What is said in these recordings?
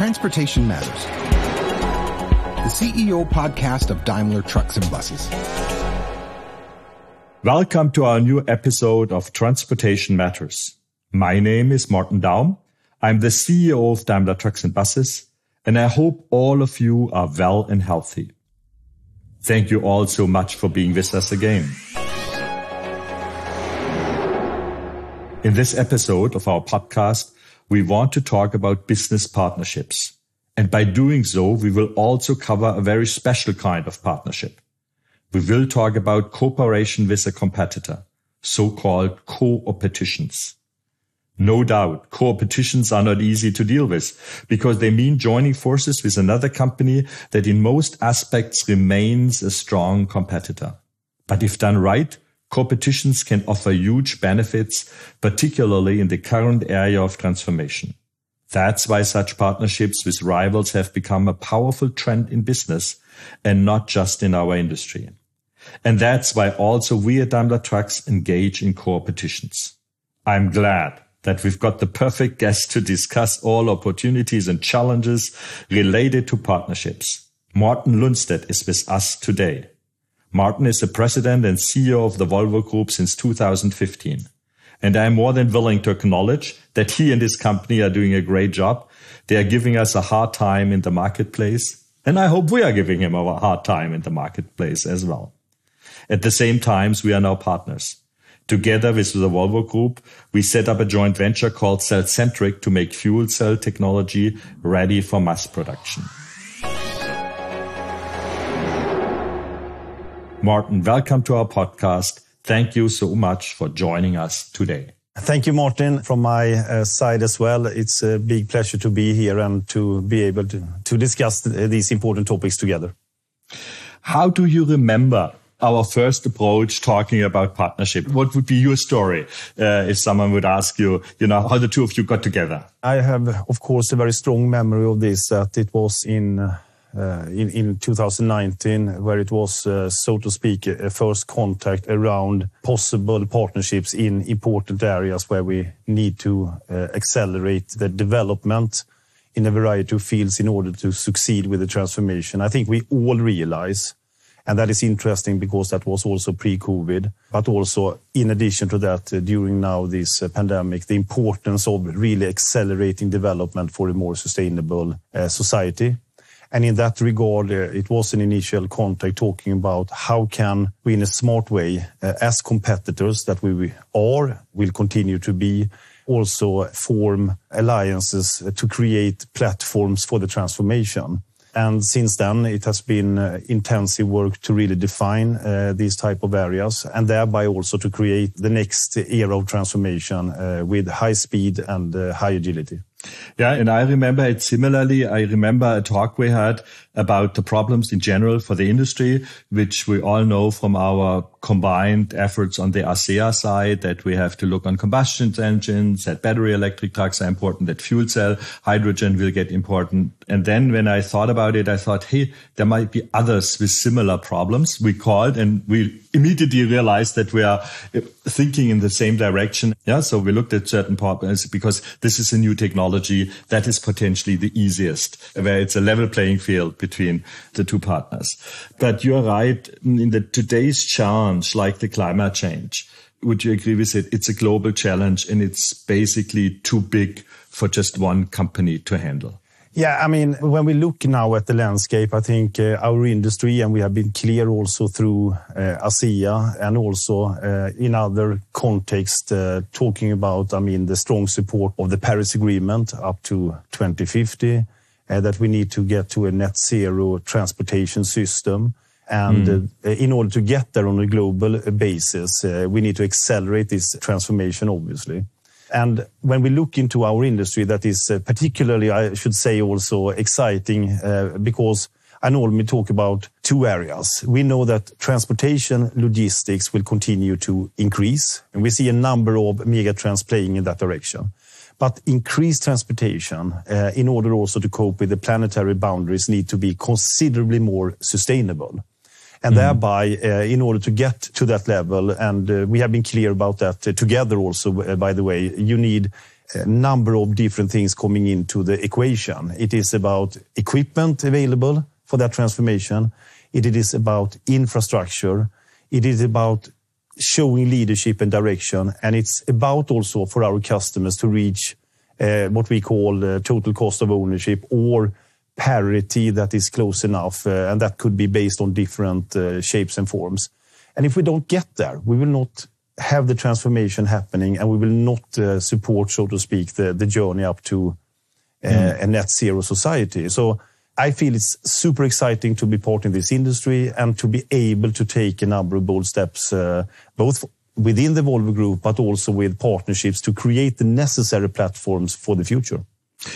Transportation Matters, the CEO podcast of Daimler Trucks and Buses. Welcome to our new episode of Transportation Matters. My name is Martin Daum. I'm the CEO of Daimler Trucks and Buses, and I hope all of you are well and healthy. Thank you all so much for being with us again. In this episode of our podcast, we want to talk about business partnerships. And by doing so, we will also cover a very special kind of partnership. We will talk about cooperation with a competitor, so-called co-opetitions. No doubt, co-opetitions are not easy to deal with because they mean joining forces with another company that in most aspects remains a strong competitor. But if done right, co-opetitions can offer huge benefits, particularly in the current area of transformation. That's why such partnerships with rivals have become a powerful trend in business and not just in our industry. And that's why also we at Daimler Trucks engage in co-opetitions. I'm glad that we've got the perfect guest to discuss all opportunities and challenges related to partnerships. Martin Lundstedt is with us today. Martin is the president and CEO of the Volvo Group since 2015. And I am more than willing to acknowledge that he and his company are doing a great job. They are giving us a hard time in the marketplace. And I hope we are giving him a hard time in the marketplace as well. At the same time, we are now partners. Together with the Volvo Group, we set up a joint venture called Cellcentric to make fuel cell technology ready for mass production. Martin, welcome to our podcast. Thank you so much for joining us today. Thank you, Martin. From my uh, side as well, it's a big pleasure to be here and to be able to, to discuss these important topics together. How do you remember our first approach talking about partnership? What would be your story uh, if someone would ask you, you know, how the two of you got together? I have, of course, a very strong memory of this, that it was in uh, uh, in 2019, where it was, uh, so to speak, a first contact around possible partnerships in important areas where we need to uh, accelerate the development in a variety of fields in order to succeed with the transformation. I think we all realize, and that is interesting because that was also pre-COVID, but also in addition to that, during now this pandemic, the importance of really accelerating development for a more sustainable society. And in that regard, uh, it was an initial contact talking about how can we, in a smart way, uh, as competitors that we are, will continue to be, also form alliances to create platforms for the transformation. And since then, it has been uh, intensive work to really define uh, these type of areas and thereby also to create the next era of transformation uh, with high speed and high agility. Yeah, and I remember it similarly. I remember a talk we had about the problems in general for the industry, which we all know from our combined efforts on the ACEA side that we have to look on combustion engines, that battery electric trucks are important, that fuel cell hydrogen will get important. And then when I thought about it, I thought, hey, there might be others with similar problems. We called and we immediately realized that we are thinking in the same direction. Yeah. So we looked at certain problems because this is a new technology that is potentially the easiest where it's a level playing field between the two partners. But you're right in the today's challenge, like the climate change. Would you agree with it? It's a global challenge and it's basically too big for just one company to handle. Yeah, I mean, when we look now at the landscape, I think uh, our industry, and we have been clear also through uh, ACEA and also uh, in other context, uh, talking about, I mean, the strong support of the Paris Agreement up to 2050, uh, that we need to get to a net zero transportation system. And mm. in order to get there on a global basis, we need to accelerate this transformation, obviously. And when we look into our industry, that is uh, particularly, I should say, also exciting uh, because I normally talk about two areas. We know that transportation logistics will continue to increase, and we see a number of mega trends playing in that direction. But increased transportation, uh, in order also to cope with the planetary boundaries, need to be considerably more sustainable and mm. thereby, uh, in order to get to that level, and uh, we have been clear about that together also, by the way, you need a number of different things coming into the equation. It is about equipment available for that transformation. It is about infrastructure. It is about showing leadership and direction, and it's about also for our customers to reach uh, what we call uh, total cost of ownership or parity that is close enough, uh, and that could be based on different shapes and forms. And if we don't get there, we will not have the transformation happening, and we will not support, so to speak, the journey up to mm. a net zero society. I feel it's super exciting to be part in this industry and to be able to take a number of bold steps, uh, both within the Volvo Group, but also with partnerships to create the necessary platforms for the future.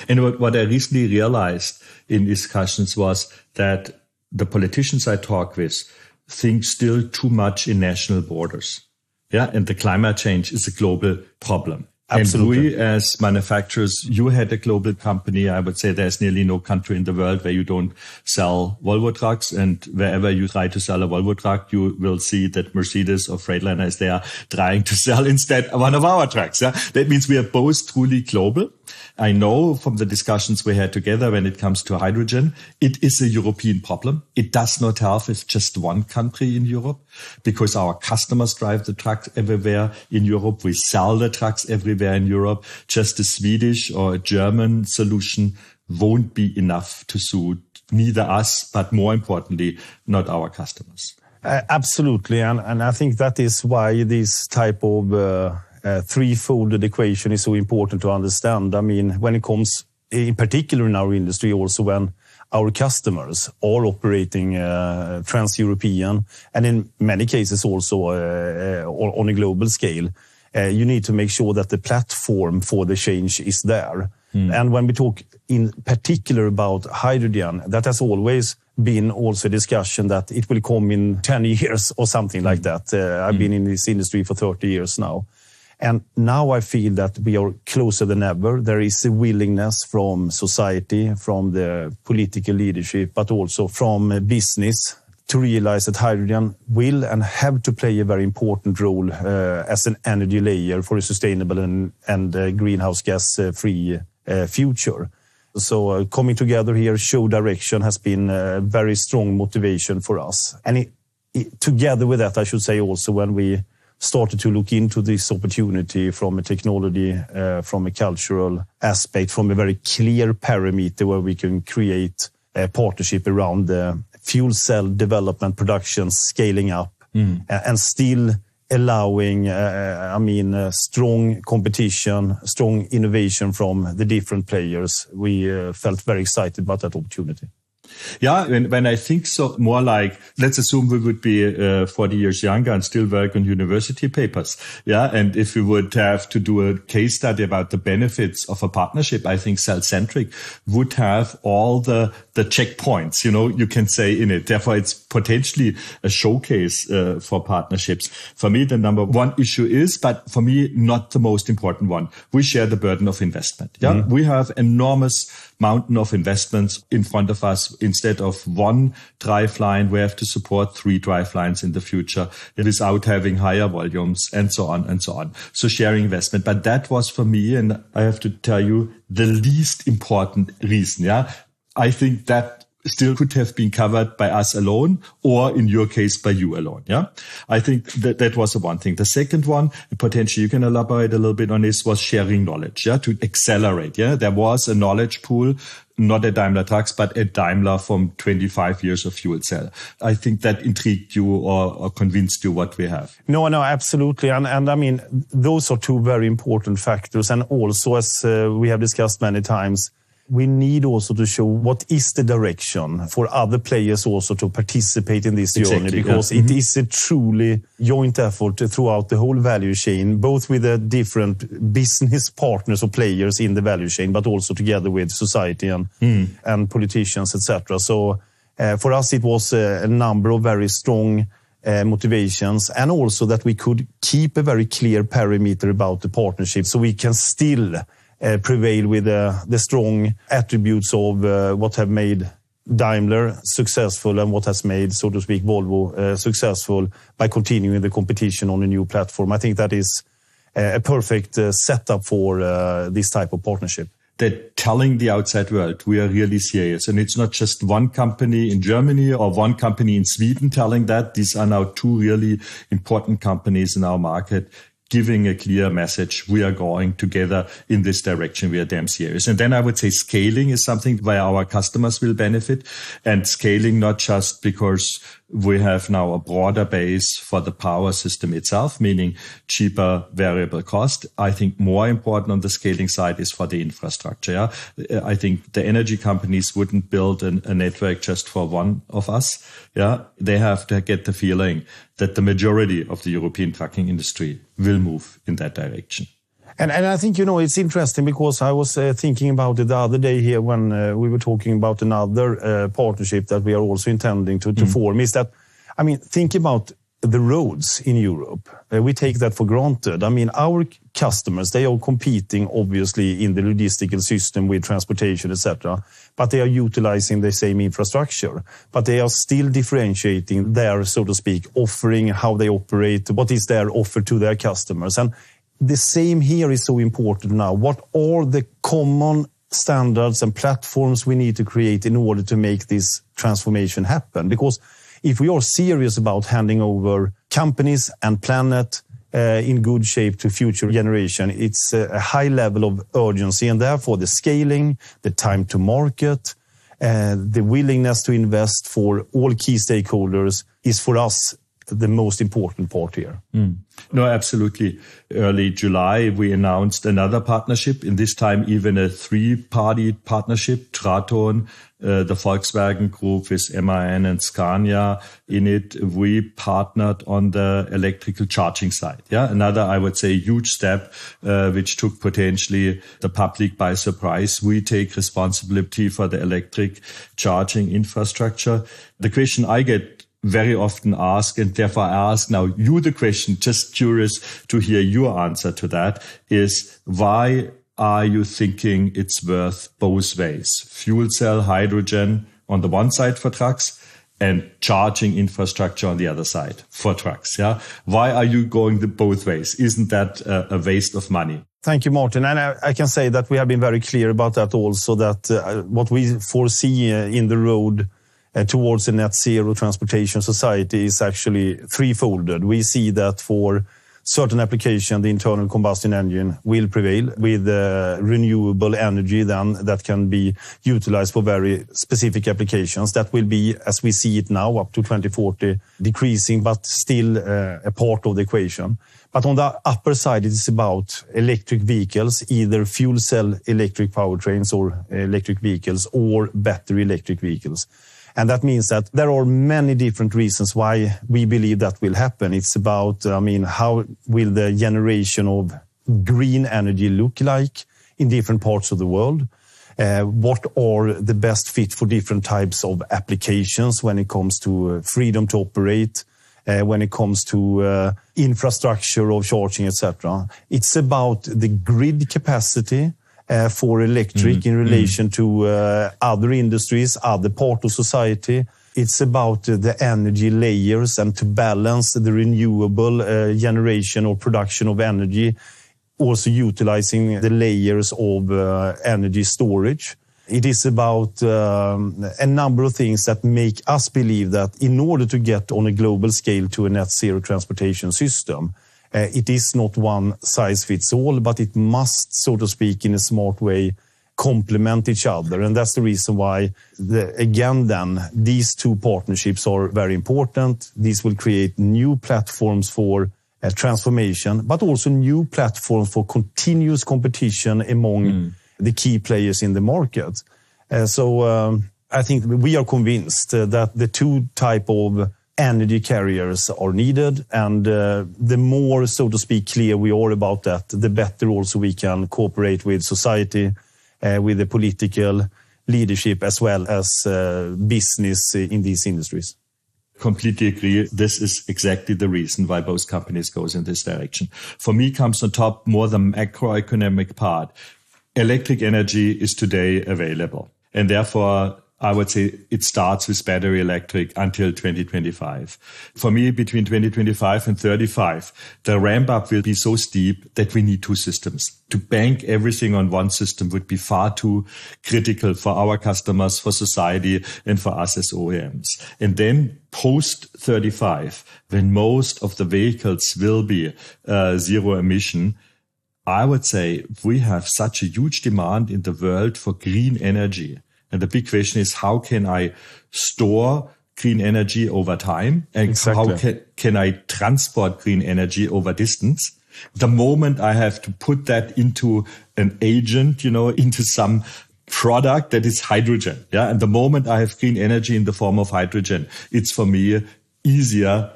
And what I recently realized in discussions was that the politicians I talk with think still too much in national borders. Yeah. And the climate change is a global problem. Absolutely. We, as manufacturers, you had a global company. I would say there's nearly no country in the world where you don't sell Volvo trucks. And wherever you try to sell a Volvo truck, you will see that Mercedes or Freightliner is there trying to sell instead one of our trucks. Yeah. That means we are both truly global. I know from the discussions we had together when it comes to hydrogen, it is a European problem. It does not help with just one country in Europe because our customers drive the trucks everywhere in Europe. We sell the trucks everywhere in Europe. Just a Swedish or a German solution won't be enough to suit neither us, but more importantly, not our customers. Uh, absolutely. And I think that is why this type of uh, Uh, threefold equation is so important to understand. I mean, when it comes, in particular in our industry, also when our customers are operating uh, trans-European, and in many cases also uh, on a global scale, you need to make sure that the platform for the change is there. Hmm. And when we talk in particular about hydrogen, that has always been also a discussion that it will come in 10 years or something like hmm. that. I've been hmm. in this industry for 30 years now. And now I feel that we are closer than ever. There is a willingness from society, from the political leadership, but also from business to realize that hydrogen will and have to play a very important role uh, as an energy layer for a sustainable and uh, greenhouse gas-free uh, future. So coming together here, show direction has been a very strong motivation for us. And together with that, I should say also when we started to look into this opportunity from a technology, uh, from a cultural aspect, from a very clear parameter where we can create a partnership around the fuel cell development production scaling up. Mm. And still allowing, uh, uh, I mean, strong competition, strong innovation from the different players. We felt very excited about that opportunity. Yeah. When I think so more like, let's assume we would be uh, 40 years younger and still work on university papers. Yeah. And if we would have to do a case study about the benefits of a partnership, I think cellcentric would have all the checkpoints, you know, you can say in it. Therefore, it's potentially a showcase uh, for partnerships. For me, the number one issue is, but for me, not the most important one. We share the burden of investment. Yeah. Mm-hmm. We have enormous mountain of investments in front of us. Instead of one driveline, we have to support three drivelines in the future without having higher volumes and so on and so on. So sharing investment. But that was for me, and I have to tell you, the least important reason. Yeah. I think that still could have been covered by us alone or in your case, by you alone. Yeah. I think that that was the one thing. The second one, potentially you can elaborate a little bit on this, was sharing knowledge. Yeah. To accelerate. Yeah. There was a knowledge pool, not at Daimler Trucks, but at Daimler from 25 years of fuel cell. I think that intrigued you or convinced you what we have. No, no, absolutely. And, and I mean, those are two very important factors. And also, as uh, we have discussed many times, we need also to show what is the direction for other players also to participate in this journey. Exactly. Because it mm-hmm. is a truly joint effort throughout the whole value chain, both with the different business partners or players in the value chain, but also together with society and mm. politicians, et cetera. Uh, for us, it was a number of very strong uh, motivations and also that we could keep a very clear parameter about the partnership so we can still Uh, prevail with uh, the strong attributes of uh, what have made Daimler successful and what has made, so to speak, Volvo successful by continuing the competition on a new platform. I think that is a perfect uh, setup for uh, this type of partnership they're telling the outside world we are really serious. And it's not just one company in Germany or one company in Sweden telling that. These are now two really important companies in our market giving a clear message. We are going together in this direction. We are damn serious. And then I would say scaling is something where our customers will benefit and scaling not just because we have now a broader base for the power system itself, meaning cheaper variable cost. I think more important on the scaling side is for the infrastructure. Yeah? Uh, I think the energy companies wouldn't build an, a network just for one of us. Yeah, they have to get the feeling that the majority of the European trucking industry will move in that direction. And, and I think, you know, it's interesting because I was uh, thinking about it the other day here when uh, we were talking about another uh, partnership that we are also intending to, to mm. form is that, I mean, think about the roads in Europe. Uh, we take that for granted. I mean, our customers, they are competing obviously in the logistical system with transportation, etc. But they are utilizing the same infrastructure. But they are still differentiating their, so to speak, offering, how they operate, what is their offer to their customers. And the same here is so important now. What are the common standards and platforms we need to create in order to make this transformation happen? Because if we are serious about handing over companies and planet uh, in good shape to future generation, it's a high level of urgency, and therefore the scaling, the time to market, uh, the willingness to invest for all key stakeholders is for us the most important part here. Mm. No, absolutely. Early July, we announced another partnership, in this time even a three-party partnership, Traton, uh, the Volkswagen Group with MAN and Scania. In it, we partnered on the electrical charging side. Yeah, another, I would say, huge step, uh, which took potentially the public by surprise. We take responsibility for the electric charging infrastructure. The question I get very often ask, and therefore I ask now you the question, just curious to hear your answer to that, is why are you thinking it's worth both ways? Fuel cell, hydrogen on the one side for trucks and charging infrastructure on the other side for trucks. Yeah. Why are you going the both ways? Isn't that a, a waste of money? Thank you, Martin. And I, I, can say that we have been very clear about that also, that uh, what we foresee uh, in the road towards a net zero transportation society is actually threefolded. We see that for certain application, the internal combustion engine will prevail with uh, renewable energy then that can be utilized for very specific applications. That will be, as we see it now, up to 2040, decreasing, but still uh, a part of the equation. But on the upper side, it is about electric vehicles, either fuel cell electric powertrains or electric vehicles or battery electric vehicles. And that means that there are many different reasons why we believe that will happen. It's about, I mean, how will the generation of green energy look like in different parts of the world? Uh, what are the best fit for different types of applications when it comes to uh, freedom to operate, uh, when it comes to uh, infrastructure of charging, etc. It's about the grid capacity, for electric mm. in relation mm. to uh, other industries, other part of society. It's about uh, the energy layers and to balance the renewable uh, generation or production of energy, also utilizing the layers of uh, energy storage. It is about um, a number of things that make us believe that in order to get on a global scale to a net zero transportation system, uh, it is not one size fits all, but it must, so to speak, in a smart way, complement each other. And that's the reason why, the, again, then, these two partnerships are very important. These will create new platforms for uh, transformation, but also new platforms for continuous competition among mm. the key players in the market. Uh, so um, I think we are convinced uh, that the two type of energy carriers are needed. And uh, the more, so to speak, clear we are about that, the better also we can cooperate with society, uh, with the political leadership, as well as uh, business in these industries. Completely agree. This is exactly the reason why both companies goes in this direction. For me, comes on top more the macroeconomic part. Electric energy is today available. And therefore, I would say it starts with battery electric until 2025. For me, between 2025 and 35, the ramp up will be so steep that we need two systems. To bank everything on one system would be far too critical for our customers, for society, and for us as OEMs. And then post 35, when most of the vehicles will be uh, zero emission, I would say we have such a huge demand in the world for green energy and the big question is, how can I store green energy over time? And exactly. how can, can I transport green energy over distance? The moment I have to put that into an agent, you know, into some product that is hydrogen. Yeah. And the moment I have green energy in the form of hydrogen, it's for me easier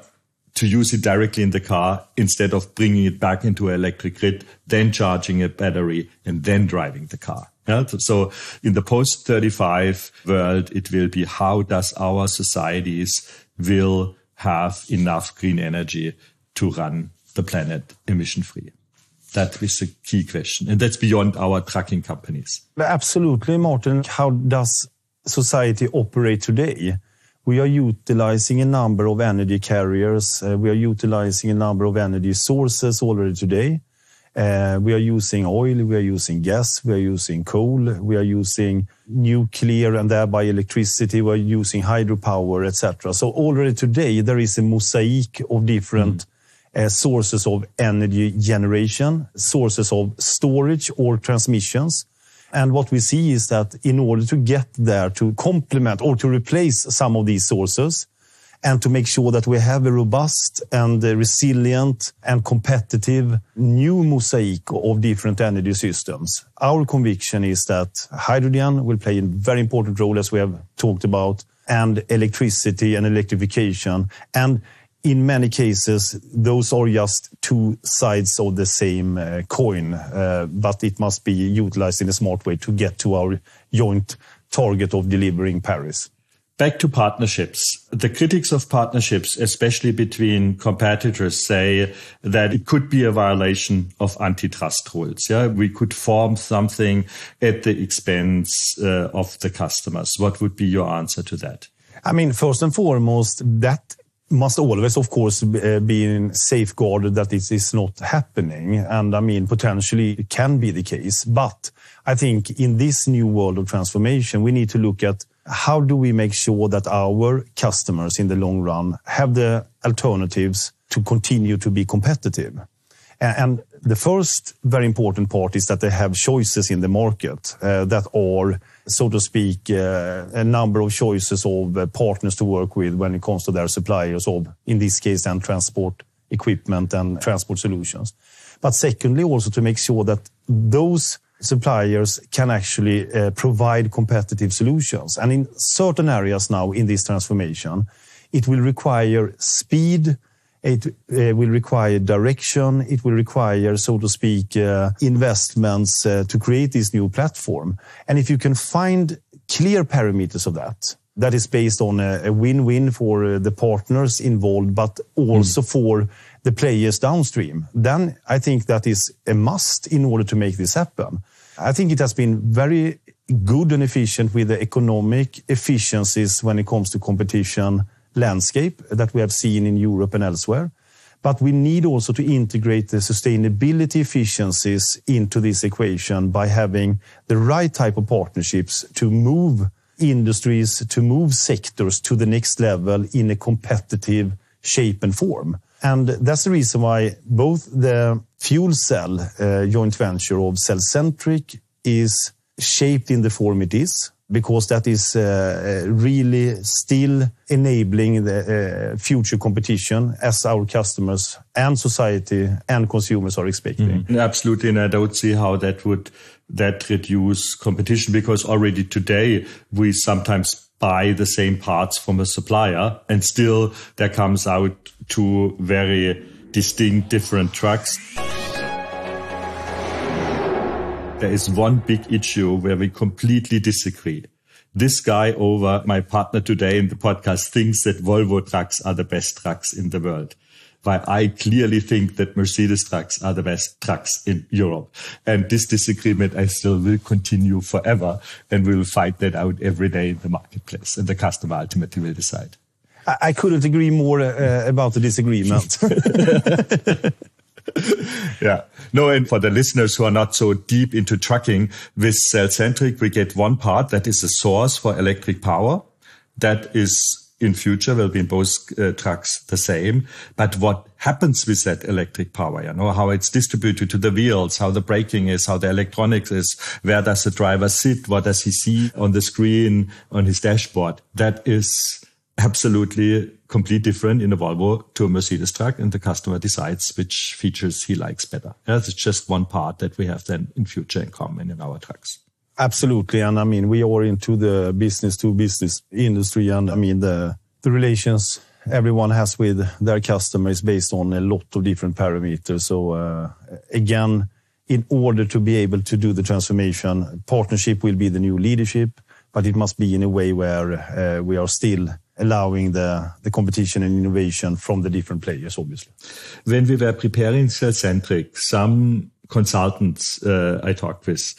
to use it directly in the car instead of bringing it back into an electric grid, then charging a battery and then driving the car. So in the post 35 world, it will be how does our societies will have enough green energy to run the planet emission free? That is the key question. And that's beyond our trucking companies. Absolutely, Martin. How does society operate today? We are utilizing a number of energy carriers. Uh, we are utilizing a number of energy sources already today. Uh, we are using oil, we are using gas, we are using coal, we are using nuclear and thereby electricity, we are using hydropower, etc. So already today, there is a mosaic of different mm. uh, sources of energy generation, sources of storage or transmissions. And what we see is that in order to get there to complement or to replace some of these sources, and to make sure that we have a robust and resilient and competitive new mosaic of different energy systems. Our conviction is that hydrogen will play a very important role, as we have talked about, and electricity and electrification. And in many cases, those are just two sides of the same uh, coin, uh, but it must be utilized in a smart way to get to our joint target of delivering Paris. Back to partnerships. The critics of partnerships, especially between competitors, say that it could be a violation of antitrust rules. Yeah, we could form something at the expense uh, of the customers. What would be your answer to that? I mean, first and foremost, that must always, of course, uh, be safeguarded that this is not happening. And I mean, potentially it can be the case. But I think in this new world of transformation, we need to look at how do we make sure that our customers in the long run have the alternatives to continue to be competitive? And the first very important part is that they have choices in the market uh, that are, so to speak, uh, a number of choices of uh, partners to work with when it comes to their suppliers of, in this case, then transport equipment and transport solutions. But secondly, also to make sure that those suppliers can actually uh, provide competitive solutions. And in certain areas now in this transformation, it will require speed, it uh, will require direction, it will require, so to speak, uh, investments uh, to create this new platform. And if you can find clear parameters of that, that is based on a win-win for uh, the partners involved, but also mm. for the players downstream, then I think that is a must in order to make this happen. I think it has been very good and efficient with the economic efficiencies when it comes to competition landscape that we have seen in Europe and elsewhere. But we need also to integrate the sustainability efficiencies into this equation by having the right type of partnerships to move industries, to move sectors to the next level in a competitive shape and form. And that's the reason why both the fuel cell uh, joint venture of Cellcentric is shaped in the form it is, because that is uh, really still enabling the uh, future competition as our customers and society and consumers are expecting. Mm, absolutely. And I don't see how that would that reduce competition because already today we sometimes buy the same parts from a supplier and still there comes out two very distinct different trucks. There is one big issue where we completely disagree. This guy over my partner today in the podcast thinks that Volvo trucks are the best trucks in the world. why I clearly think that Mercedes trucks are the best trucks in Europe. And this disagreement I still will continue forever and we'll fight that out every day in the marketplace and the customer ultimately will decide. I couldn't agree more uh, about the disagreement. yeah. No, and for the listeners who are not so deep into trucking, with Cellcentric, we get one part that is a source for electric power. That is in future will be in both uh, trucks the same. But what happens with that electric power, you know, how it's distributed to the wheels, how the braking is, how the electronics is, where does the driver sit, what does he see on the screen, on his dashboard? That is absolutely complete different in a Volvo to a Mercedes truck, and the customer decides which features he likes better. That's just one part that we have then in future in common in our trucks. Absolutely, and I mean we are into the business to business industry, and I mean the the relations everyone has with their customers based on a lot of different parameters. So uh, again, in order to be able to do the transformation, partnership will be the new leadership, but it must be in a way where uh, we are still allowing the, the competition and innovation from the different players, obviously. When we were preparing Cellcentric, some consultants uh, I talked with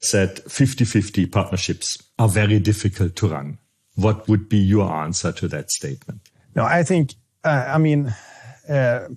said 50-50 partnerships are very difficult to run. What would be your answer to that statement? No, I think, uh, I mean, uh,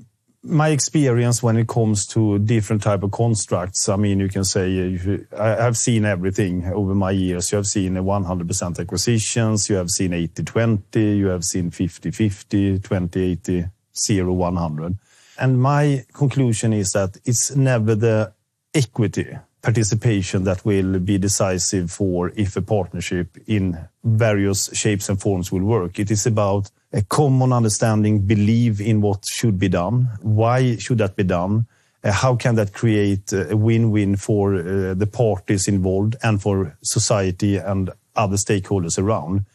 my experience when it comes to different type of constructs, I mean, you can say I have seen everything over my years. You have seen 100% acquisitions, you have seen 80-20, you have seen 50-50, 20-80, 0-100. And my conclusion is that it's never the equity participation that will be decisive for if a partnership in various shapes and forms will work. It is about a common understanding, believe in what should be done. Why should that be done? Uh, how can that create a win-win for uh, the parties involved and for society and other stakeholders around?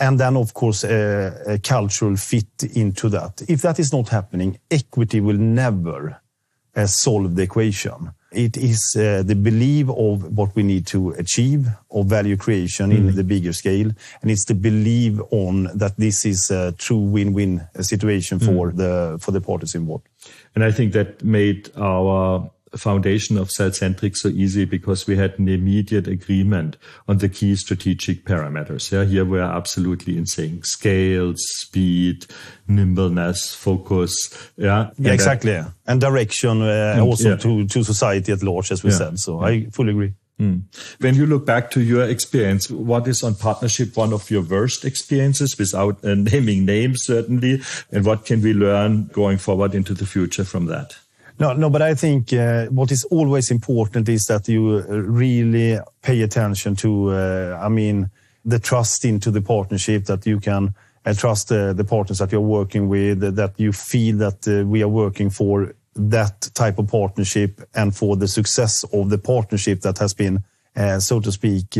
And then, of course, uh, a cultural fit into that. If that is not happening, equity will never solve the equation. It is uh, the belief of what we need to achieve of value creation mm. in the bigger scale, and it's the belief on that this is a true win-win situation for mm. the for the parties involved. And I think that made our foundation of Cellcentric so easy because we had an immediate agreement on the key strategic parameters. Yeah, here we are absolutely in sync: scale, speed, nimbleness, focus. Yeah, yeah exactly. That, and direction uh, and, also yeah. to to society at large, as we yeah. said. So yeah. I fully agree. Mm. When you look back to your experience, what is on partnership one of your worst experiences without uh, naming names, certainly? And what can we learn going forward into the future from that? No, no, but I think uh, what is always important is that you uh, really pay attention to, uh, I mean, the trust into the partnership that you can uh, trust uh, the partners that you're working with, that you feel that uh, we are working for that type of partnership and for the success of the partnership that has been, so to speak,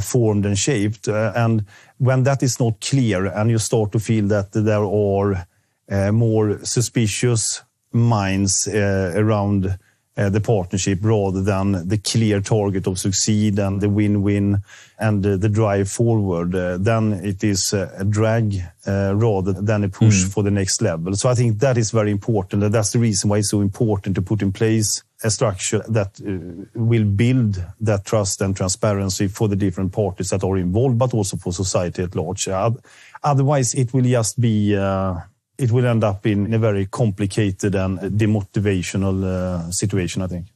formed and shaped. and when that is not clear and you start to feel that there are more suspicious minds uh, around uh, the partnership rather than the clear target of succeed and the win-win and uh, the drive forward, then it is a drag rather than a push mm. for the next level. So I think that is very important, and that's the reason why it's so important to put in place a structure that will build that trust and transparency for the different parties that are involved, but also for society at large. Otherwise, it will just be it will end up in a very complicated and demotivational uh, situation, I think.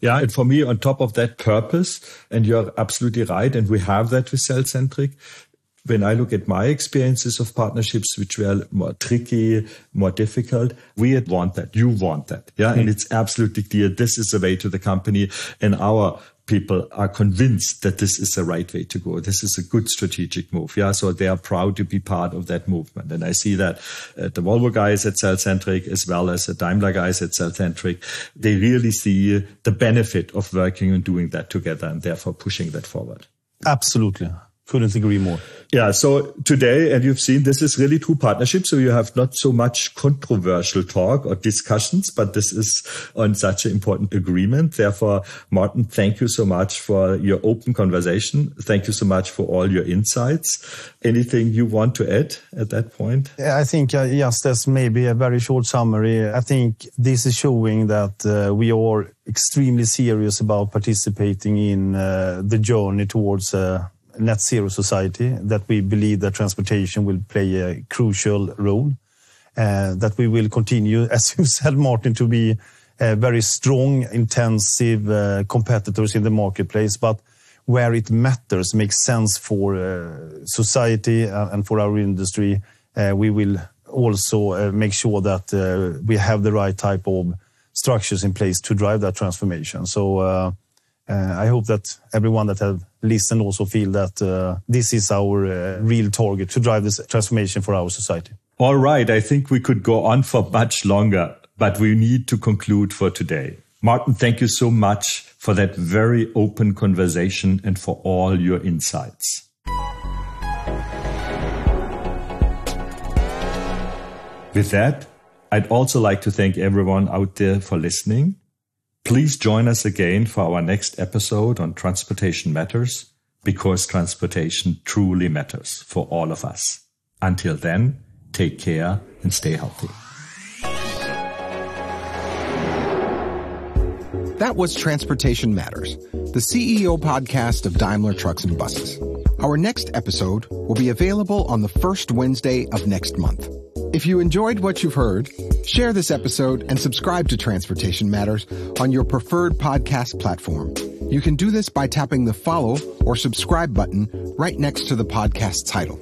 Yeah, and for me, on top of that purpose, and you're absolutely right, and we have that with cell-centric. When I look at my experiences of partnerships, which were more tricky, more difficult, we want that. You want that. Yeah. Mm. And it's absolutely clear this is the way to the company. And our people are convinced that this is the right way to go. This is a good strategic move. Yeah. So they are proud to be part of that movement. And I see that uh, the Volvo guys at Cellcentric as well as the Daimler guys at Cellcentric, they really see the benefit of working and doing that together and therefore pushing that forward. Absolutely. Couldn't agree more. Yeah. So today, and you've seen this is really true partnership. So you have not so much controversial talk or discussions, but this is on such an important agreement. Therefore, Martin, thank you so much for your open conversation. Thank you so much for all your insights. Anything you want to add at that point? I think uh, just as maybe a very short summary, I think this is showing that uh, we are extremely serious about participating in uh, the journey towards uh, net zero society, that we believe that transportation will play a crucial role, uh, that we will continue, as you said, Martin, to be uh, very strong, intensive uh, competitors in the marketplace. But where it matters, makes sense for uh, society uh, and for our industry, uh, we will also make sure that we have the right type of structures in place to drive that transformation. So I hope that everyone that have listened also feel that uh, this is our uh, real target to drive this transformation for our society. All right. I think we could go on for much longer, but we need to conclude for today. Martin, thank you so much for that very open conversation and for all your insights. With that, I'd also like to thank everyone out there for listening. Please join us again for our next episode on Transportation Matters, because transportation truly matters for all of us. Until then, take care and stay healthy. That was Transportation Matters, the CEO podcast of Daimler Trucks and Buses. Our next episode will be available on the first Wednesday of next month. If you enjoyed what you've heard, share this episode and subscribe to Transportation Matters on your preferred podcast platform. You can do this by tapping the follow or subscribe button right next to the podcast title.